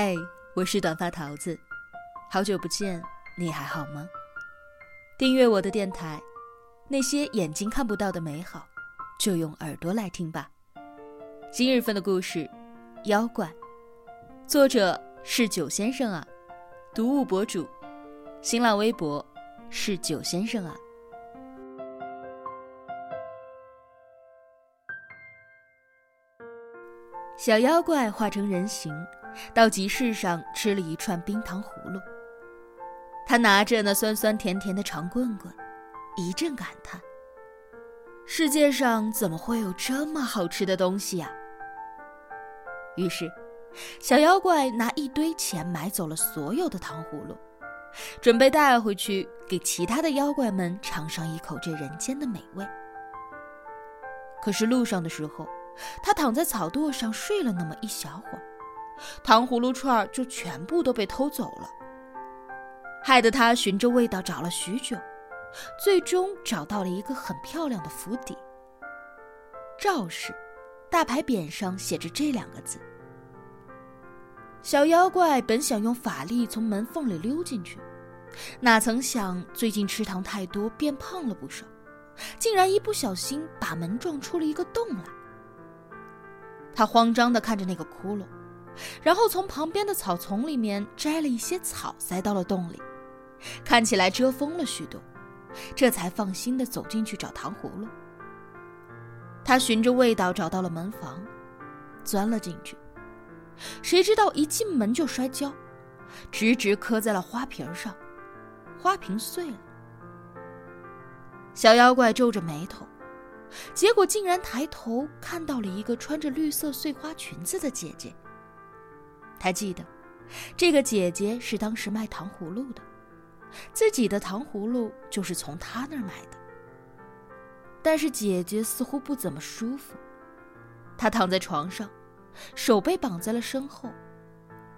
嘿，我是短发桃子，好久不见，你还好吗？订阅我的电台，那些眼睛看不到的美好，就用耳朵来听吧。今日份的故事，妖怪，作者是九先生啊，读物博主，新浪微博是九先生啊。小妖怪化成人形。到集市上吃了一串冰糖葫芦。他拿着那酸酸甜甜的长棍棍，一阵感叹：“世界上怎么会有这么好吃的东西呀？”于是，小妖怪拿一堆钱买走了所有的糖葫芦，准备带回去给其他的妖怪们尝上一口这人间的美味。可是路上的时候，他躺在草垛上睡了那么一小会儿。糖葫芦串就全部都被偷走了，害得他循着味道找了许久，最终找到了一个很漂亮的府邸。赵氏，大牌匾上写着这两个字。小妖怪本想用法力从门缝里溜进去，哪曾想最近吃糖太多，变胖了不少，竟然一不小心把门撞出了一个洞来。他慌张地看着那个窟窿。然后从旁边的草丛里面摘了一些草，塞到了洞里，看起来遮风了许多，这才放心的走进去找糖葫芦。他循着味道找到了门房，钻了进去，谁知道一进门就摔跤，直直磕在了花瓶上，花瓶碎了。小妖怪皱着眉头，结果竟然抬头看到了一个穿着绿色碎花裙子的姐姐。他记得，这个姐姐是当时卖糖葫芦的，自己的糖葫芦就是从她那儿买的。但是姐姐似乎不怎么舒服，她躺在床上，手被绑在了身后，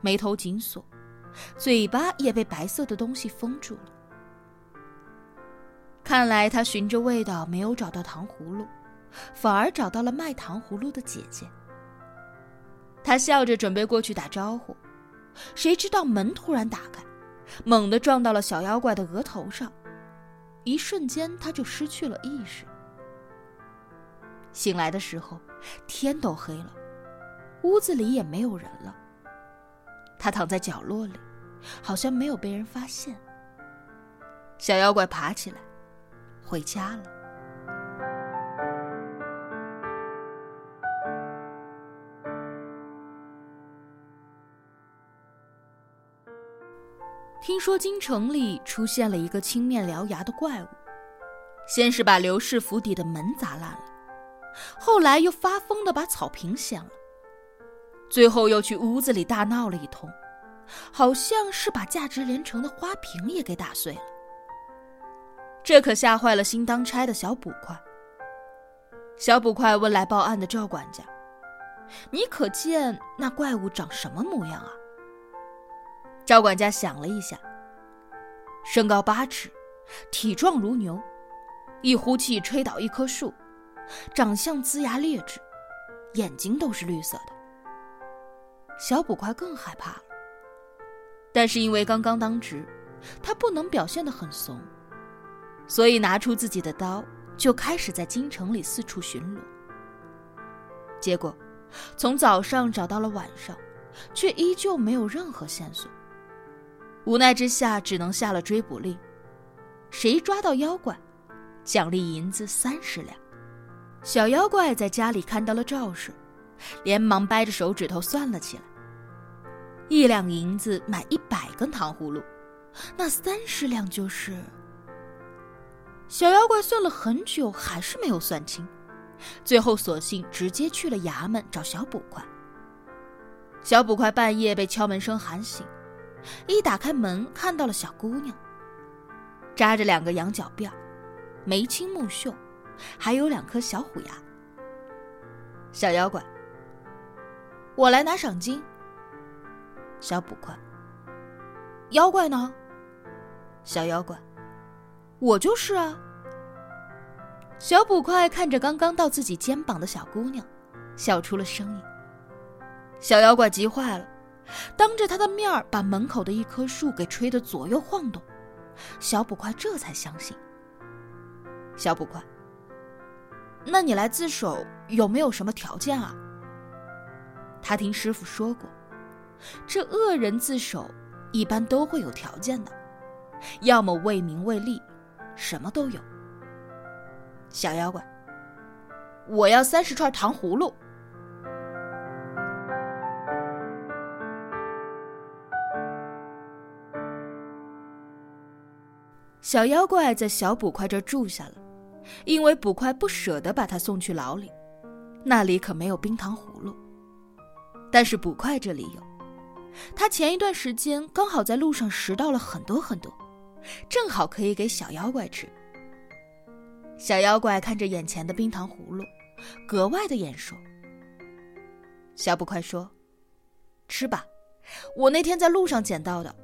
眉头紧锁，嘴巴也被白色的东西封住了。看来他循着味道没有找到糖葫芦，反而找到了卖糖葫芦的姐姐。他笑着准备过去打招呼，谁知道门突然打开，猛地撞到了小妖怪的额头上，一瞬间他就失去了意识。醒来的时候，天都黑了，屋子里也没有人了。他躺在角落里，好像没有被人发现。小妖怪爬起来，回家了。听说京城里出现了一个青面獠牙的怪物，先是把刘氏府邸的门砸烂了，后来又发疯的把草坪掀了，最后又去屋子里大闹了一通，好像是把价值连城的花瓶也给打碎了。这可吓坏了新当差的小捕快。小捕快问来报案的赵管家：“你可见那怪物长什么模样啊？”赵管家想了一下，身高八尺，体壮如牛，一呼气吹倒一棵树，长相龇牙劣质，眼睛都是绿色的。小捕快更害怕了，但是因为刚刚当值，他不能表现得很怂，所以拿出自己的刀，就开始在京城里四处巡逻。结果，从早上找到了晚上，却依旧没有任何线索。无奈之下，只能下了追捕令。谁抓到妖怪，奖励银子三十两。小妖怪在家里看到了赵氏，连忙掰着手指头算了起来：一两银子买一百根糖葫芦，那三十两就是……小妖怪算了很久，还是没有算清，最后索性直接去了衙门找小捕快。小捕快半夜被敲门声喊醒。一打开门，看到了小姑娘，扎着两个羊角辫，眉清目秀，还有两颗小虎牙。小妖怪，我来拿赏金。小捕快，妖怪呢？小妖怪，我就是啊。小捕快看着刚刚到自己肩膀的小姑娘，笑出了声音。小妖怪急坏了。当着他的面儿把门口的一棵树给吹得左右晃动。小捕快这才相信。小捕快，那你来自首有没有什么条件啊？他听师傅说过，这恶人自首一般都会有条件的，要么为名为利，什么都有。小妖怪，我要三十串糖葫芦。小妖怪在小捕快这住下了，因为捕快不舍得把他送去牢里，那里可没有冰糖葫芦。但是捕快这里有，他前一段时间刚好在路上拾到了很多很多，正好可以给小妖怪吃。小妖怪看着眼前的冰糖葫芦，格外的眼熟。小捕快说：“吃吧，我那天在路上捡到的，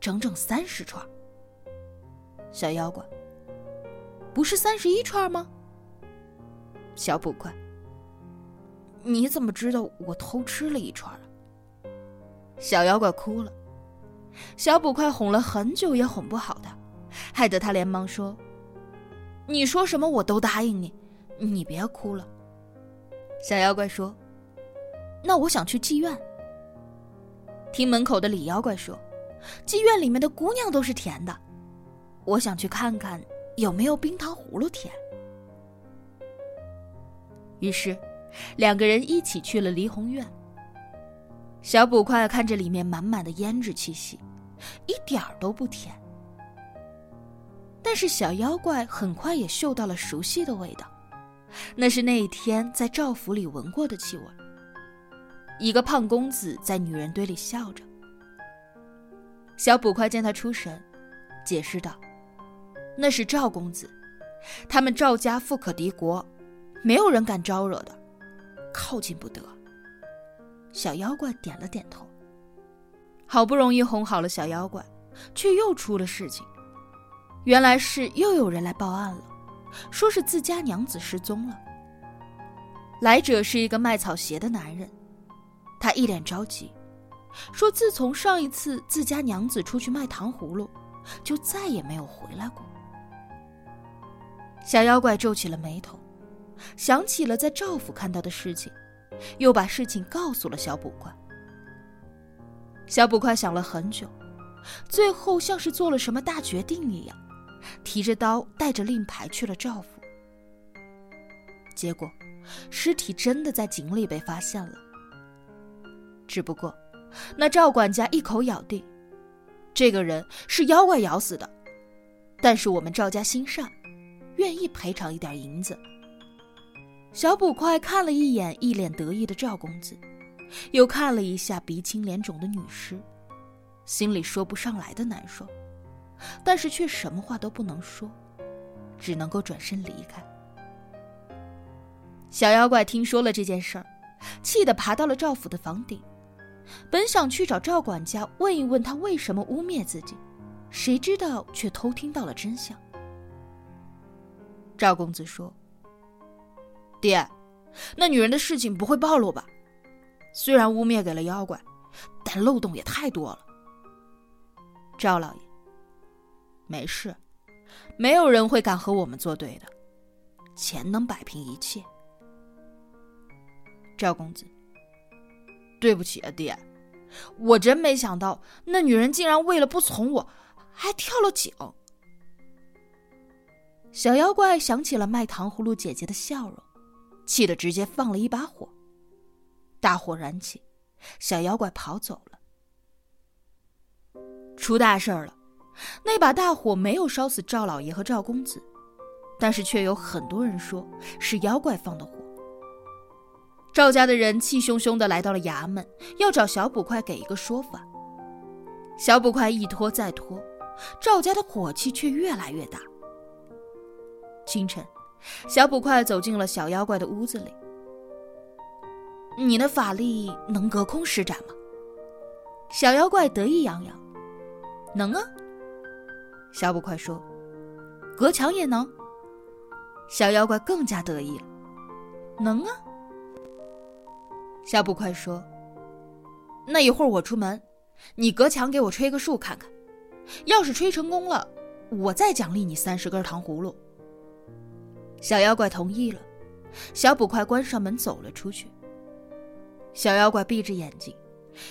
整整三十串。”小妖怪，不是三十一串吗？小捕快，你怎么知道我偷吃了一串啊？小妖怪哭了，小捕快哄了很久也哄不好他，害得他连忙说：“你说什么我都答应你，你别哭了。”小妖怪说：“那我想去妓院。”听门口的李妖怪说：“妓院里面的姑娘都是甜的。”我想去看看有没有冰糖葫芦甜。于是，两个人一起去了梨红院。小捕快看着里面满满的胭脂气息，一点儿都不甜。但是小妖怪很快也嗅到了熟悉的味道，那是那一天在赵府里闻过的气味。一个胖公子在女人堆里笑着。小捕快见他出神，解释道。那是赵公子，他们赵家富可敌国，没有人敢招惹的，靠近不得。小妖怪点了点头。好不容易哄好了小妖怪，却又出了事情。原来是又有人来报案了，说是自家娘子失踪了。来者是一个卖草鞋的男人，他一脸着急，说自从上一次自家娘子出去卖糖葫芦，就再也没有回来过。小妖怪皱起了眉头，想起了在赵府看到的事情，又把事情告诉了小捕快。小捕快想了很久，最后像是做了什么大决定一样，提着刀带着令牌去了赵府。结果，尸体真的在井里被发现了。只不过，那赵管家一口咬定，这个人是妖怪咬死的，但是我们赵家心善。愿意赔偿一点银子。小捕快看了一眼一脸得意的赵公子，又看了一下鼻青脸肿的女尸，心里说不上来的难受，但是却什么话都不能说，只能够转身离开。小妖怪听说了这件事儿，气得爬到了赵府的房顶，本想去找赵管家问一问他为什么污蔑自己，谁知道却偷听到了真相。赵公子说：“爹，那女人的事情不会暴露吧？虽然污蔑给了妖怪，但漏洞也太多了。”赵老爷，没事，没有人会敢和我们作对的，钱能摆平一切。赵公子，对不起啊，爹，我真没想到那女人竟然为了不从我，还跳了井。小妖怪想起了卖糖葫芦姐姐的笑容，气得直接放了一把火。大火燃起，小妖怪跑走了。出大事了！那把大火没有烧死赵老爷和赵公子，但是却有很多人说是妖怪放的火。赵家的人气汹汹的来到了衙门，要找小捕快给一个说法。小捕快一拖再拖，赵家的火气却越来越大。清晨，小捕快走进了小妖怪的屋子里。你的法力能隔空施展吗？小妖怪得意洋洋：“能啊。”小捕快说：“隔墙也能。”小妖怪更加得意了：“能啊。”小捕快说：“那一会儿我出门，你隔墙给我吹个数看看，要是吹成功了，我再奖励你三十根糖葫芦。”小妖怪同意了，小捕快关上门走了出去。小妖怪闭着眼睛，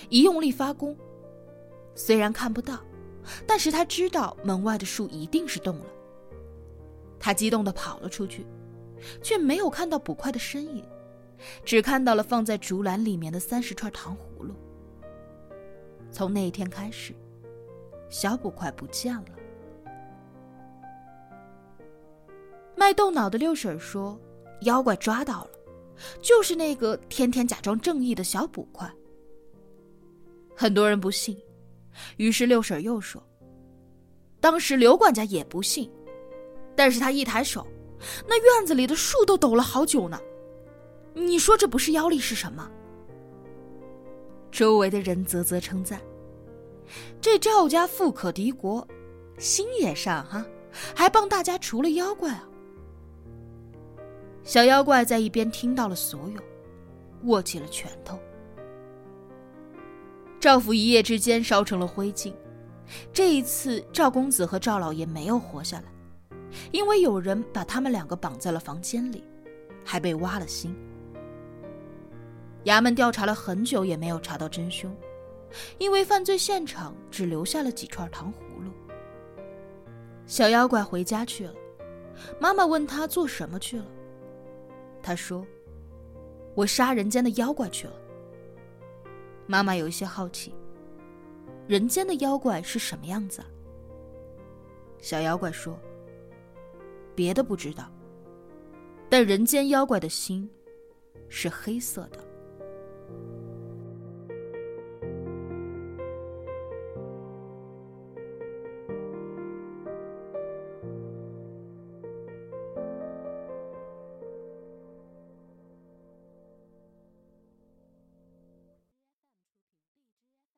一用力发功，虽然看不到，但是他知道门外的树一定是动了。他激动地跑了出去，却没有看到捕快的身影，只看到了放在竹篮里面的三十串糖葫芦。从那一天开始，小捕快不见了。卖豆脑的六婶说：“妖怪抓到了，就是那个天天假装正义的小捕快。”很多人不信，于是六婶又说：“当时刘管家也不信，但是他一抬手，那院子里的树都抖了好久呢。你说这不是妖力是什么？”周围的人啧啧称赞：“这赵家富可敌国，心也善哈，还帮大家除了妖怪啊。”小妖怪在一边听到了所有，握起了拳头。赵府一夜之间烧成了灰烬。这一次，赵公子和赵老爷没有活下来，因为有人把他们两个绑在了房间里，还被挖了心。衙门调查了很久也没有查到真凶，因为犯罪现场只留下了几串糖葫芦。小妖怪回家去了，妈妈问他做什么去了。他说：“我杀人间的妖怪去了。”妈妈有一些好奇，人间的妖怪是什么样子啊？小妖怪说：“别的不知道，但人间妖怪的心是黑色的。”